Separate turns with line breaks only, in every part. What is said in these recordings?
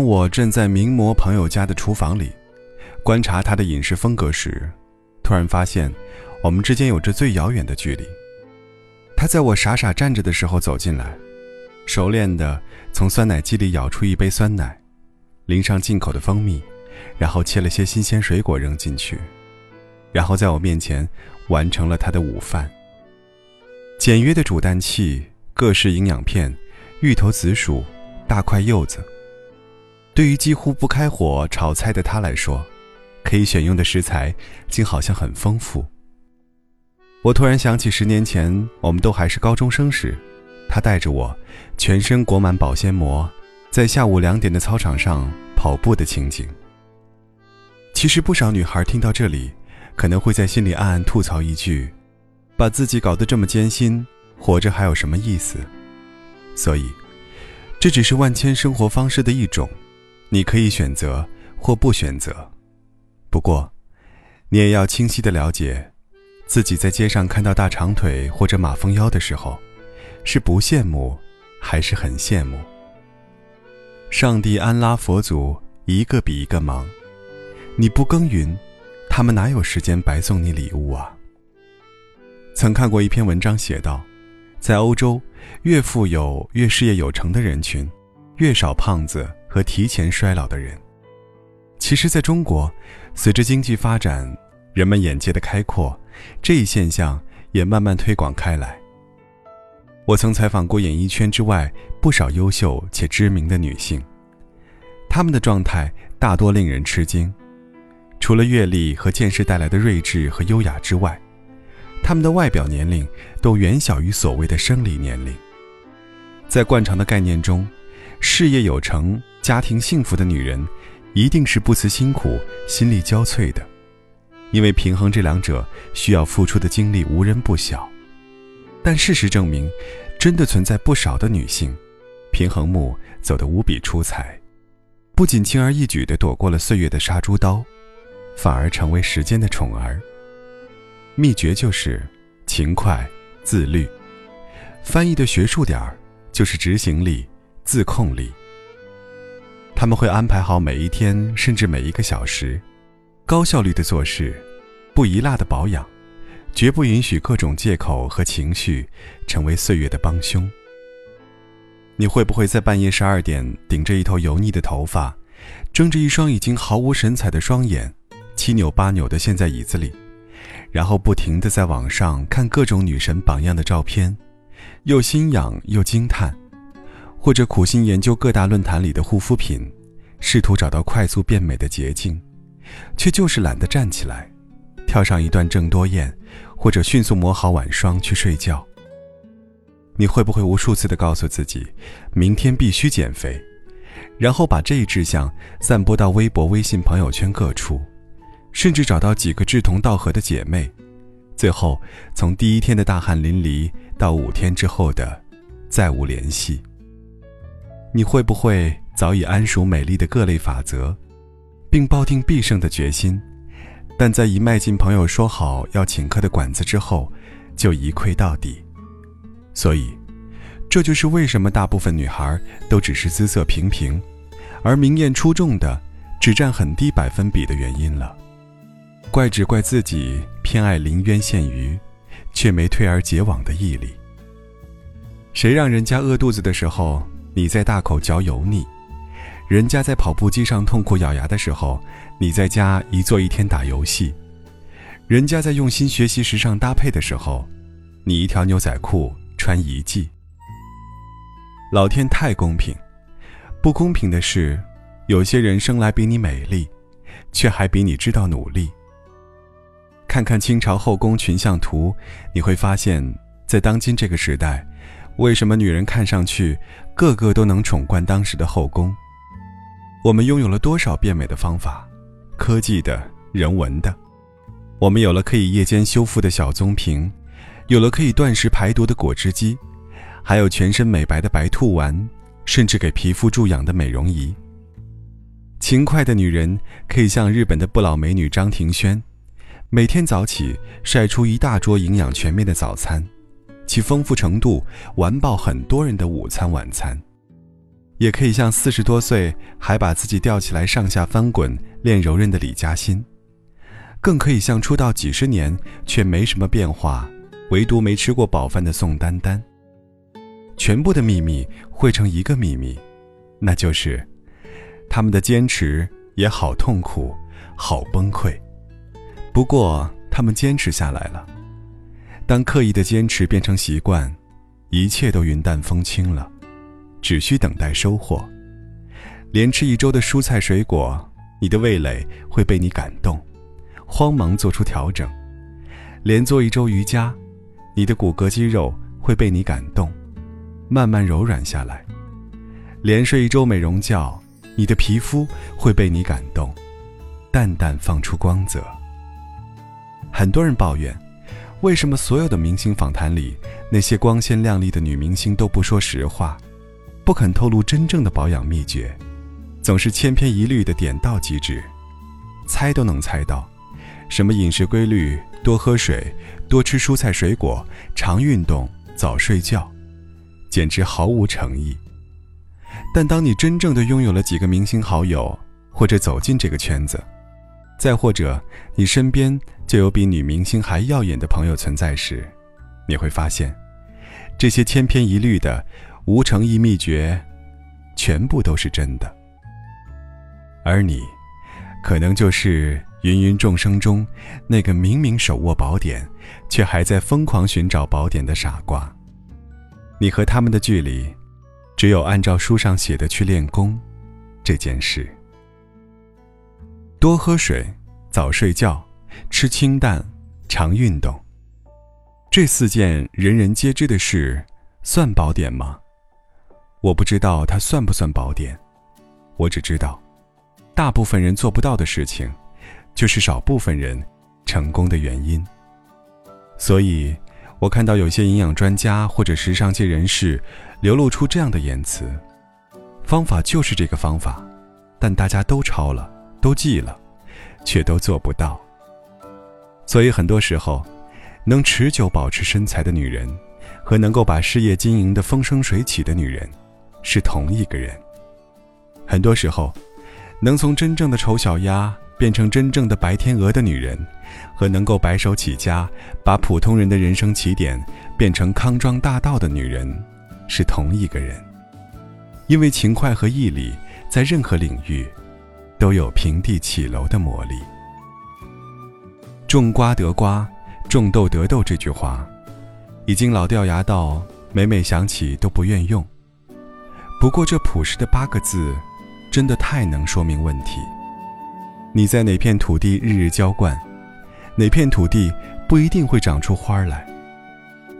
当我正在名模朋友家的厨房里，观察他的饮食风格时，突然发现，我们之间有着最遥远的距离。他在我傻傻站着的时候走进来，熟练地从酸奶机里舀出一杯酸奶，淋上进口的蜂蜜，然后切了些新鲜水果扔进去，然后在我面前完成了他的午饭。简约的煮蛋器，各式营养片，芋头、紫薯，大块柚子。对于几乎不开火炒菜的他来说，可以选用的食材竟好像很丰富。我突然想起十年前我们都还是高中生时，他带着我，全身裹满保鲜膜，在下午两点的操场上跑步的情景。其实不少女孩听到这里，可能会在心里暗暗吐槽一句：“把自己搞得这么艰辛，活着还有什么意思？”所以，这只是万千生活方式的一种。你可以选择或不选择，不过，你也要清晰的了解，自己在街上看到大长腿或者马蜂腰的时候，是不羡慕，还是很羡慕。上帝安拉佛祖一个比一个忙，你不耕耘，他们哪有时间白送你礼物啊？曾看过一篇文章写道，在欧洲，越富有、越事业有成的人群，越少胖子。和提前衰老的人，其实，在中国，随着经济发展，人们眼界的开阔，这一现象也慢慢推广开来。我曾采访过演艺圈之外不少优秀且知名的女性，她们的状态大多令人吃惊。除了阅历和见识带来的睿智和优雅之外，她们的外表年龄都远小于所谓的生理年龄。在惯常的概念中，事业有成。家庭幸福的女人，一定是不辞辛苦、心力交瘁的，因为平衡这两者需要付出的精力无人不晓。但事实证明，真的存在不少的女性，平衡木走得无比出彩，不仅轻而易举地躲过了岁月的杀猪刀，反而成为时间的宠儿。秘诀就是勤快、自律，翻译的学术点儿就是执行力、自控力。他们会安排好每一天，甚至每一个小时，高效率的做事，不遗落的保养，绝不允许各种借口和情绪成为岁月的帮凶。你会不会在半夜十二点，顶着一头油腻的头发，睁着一双已经毫无神采的双眼，七扭八扭地陷在椅子里，然后不停地在网上看各种女神榜样的照片，又心痒又惊叹？或者苦心研究各大论坛里的护肤品，试图找到快速变美的捷径，却就是懒得站起来，跳上一段郑多燕，或者迅速抹好晚霜去睡觉。你会不会无数次的告诉自己，明天必须减肥，然后把这一志向散播到微博、微信朋友圈各处，甚至找到几个志同道合的姐妹，最后从第一天的大汗淋漓到五天之后的再无联系。你会不会早已谙熟美丽的各类法则，并抱定必胜的决心，但在一迈进朋友说好要请客的馆子之后，就一溃到底？所以，这就是为什么大部分女孩都只是姿色平平，而明艳出众的只占很低百分比的原因了。怪只怪自己偏爱临渊羡鱼，却没退而结网的毅力。谁让人家饿肚子的时候？你在大口嚼油腻，人家在跑步机上痛苦咬牙的时候，你在家一坐一天打游戏；人家在用心学习时尚搭配的时候，你一条牛仔裤穿一季。老天太公平，不公平的是，有些人生来比你美丽，却还比你知道努力。看看清朝后宫群像图，你会发现在当今这个时代。为什么女人看上去个个都能宠冠当时的后宫？我们拥有了多少变美的方法，科技的、人文的。我们有了可以夜间修复的小棕瓶，有了可以断食排毒的果汁机，还有全身美白的白兔丸，甚至给皮肤注氧的美容仪。勤快的女人可以像日本的不老美女张庭轩，每天早起晒出一大桌营养全面的早餐。其丰富程度完爆很多人的午餐晚餐。也可以像四十多岁还把自己吊起来上下翻滚练柔韧的李嘉欣，更可以像出道几十年却没什么变化，唯独没吃过饱饭的宋丹丹。全部的秘密汇成一个秘密，那就是，他们的坚持也好痛苦，好崩溃。不过他们坚持下来了。当刻意的坚持变成习惯，一切都云淡风轻了，只需等待收获。连吃一周的蔬菜水果，你的味蕾会被你感动，慌忙做出调整；连做一周瑜伽，你的骨骼肌肉会被你感动。慢慢柔软下来，连睡一周美容觉，你的皮肤会被你感动，淡淡放出光泽。很多人抱怨，为什么所有的明星访谈里，那些光鲜亮丽的女明星都不说实话，不肯透露真正的保养秘诀，总是千篇一律的点到即止，猜都能猜到，什么饮食规律，多喝水，多吃蔬菜水果，常运动，早睡觉。简直毫无诚意。但当你真正的拥有了几个明星好友，或者走进这个圈子，再或者你身边就有比女明星还耀眼的朋友存在时，你会发现，这些千篇一律的无诚意秘诀，全部都是真的。而你，可能就是芸芸众生中那个明明手握宝典，却还在疯狂寻找宝典的傻瓜。你和他们的距离，只有按照书上写的去练功，这件事。多喝水，早睡觉，吃清淡，常运动。这四件人人皆知的事，算宝典吗？我不知道它算不算宝典，我只知道，大部分人做不到的事情，就是少部分人成功的原因。所以。我看到有些营养专家或者时尚界人士流露出这样的言辞：方法就是这个方法，但大家都抄了，都记了，却都做不到。所以很多时候，能持久保持身材的女人，和能够把事业经营的风生水起的女人，是同一个人。很多时候，能从真正的丑小鸭变成真正的白天鹅的女人。和能够白手起家，把普通人的人生起点变成康庄大道的女人，是同一个人。因为勤快和毅力，在任何领域，都有平地起楼的魔力。种瓜得瓜，种豆得豆这句话，已经老掉牙到每每想起都不愿用。不过这朴实的八个字，真的太能说明问题。你在哪片土地日日浇灌？哪片土地不一定会长出花来，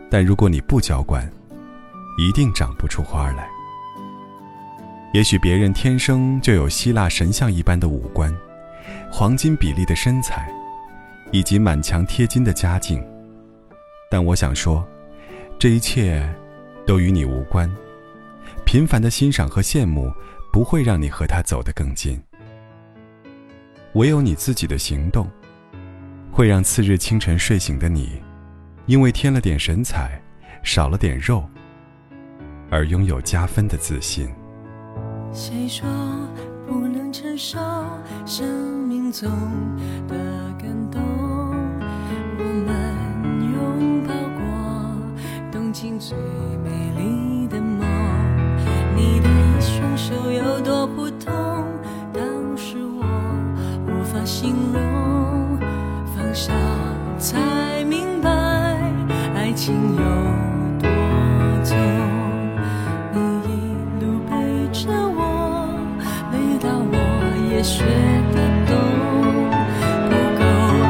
但如果你不浇灌，一定长不出花来。也许别人天生就有希腊神像一般的五官，黄金比例的身材，以及满墙贴金的家境，但我想说，这一切都与你无关。频繁的欣赏和羡慕不会让你和他走得更近，唯有你自己的行动。会让次日清晨睡醒的你，因为添了点神采，少了点肉，而拥有加分的自信。
谁说不能承受生命中的感动？我们拥抱过东京最美丽的梦，你的双手有多普通，当时我无法形容。放下才明白，爱情有学得懂。不够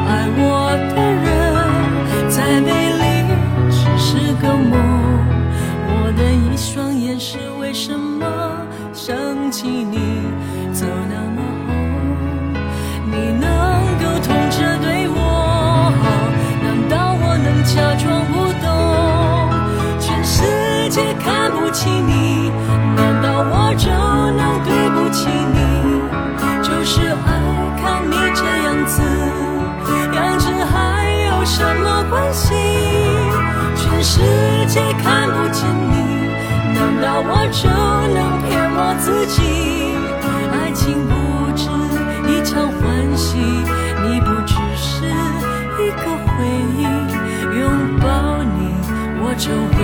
爱我的人，再美丽只是个梦。我的一双眼是为什么想起你？走那么红？你？能够痛着对我好，难道我能。假装不懂，全世界看不起你，难道我就能对不起难道我就能骗我自己。爱情不止一场欢喜，你不只是一个回忆。拥抱你，我就会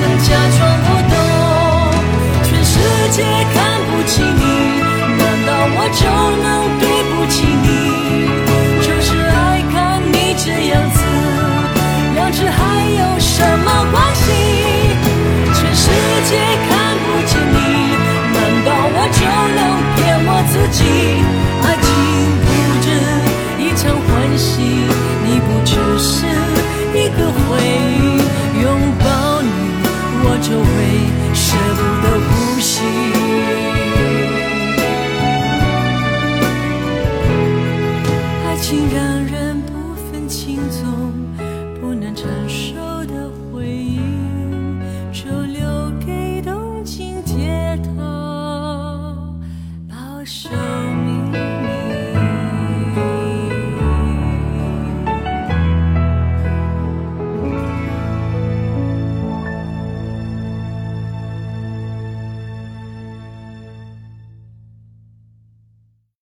能假装不懂？全世界看不起你，难道我就能对不起你？就是爱看你这样子，两只还有伤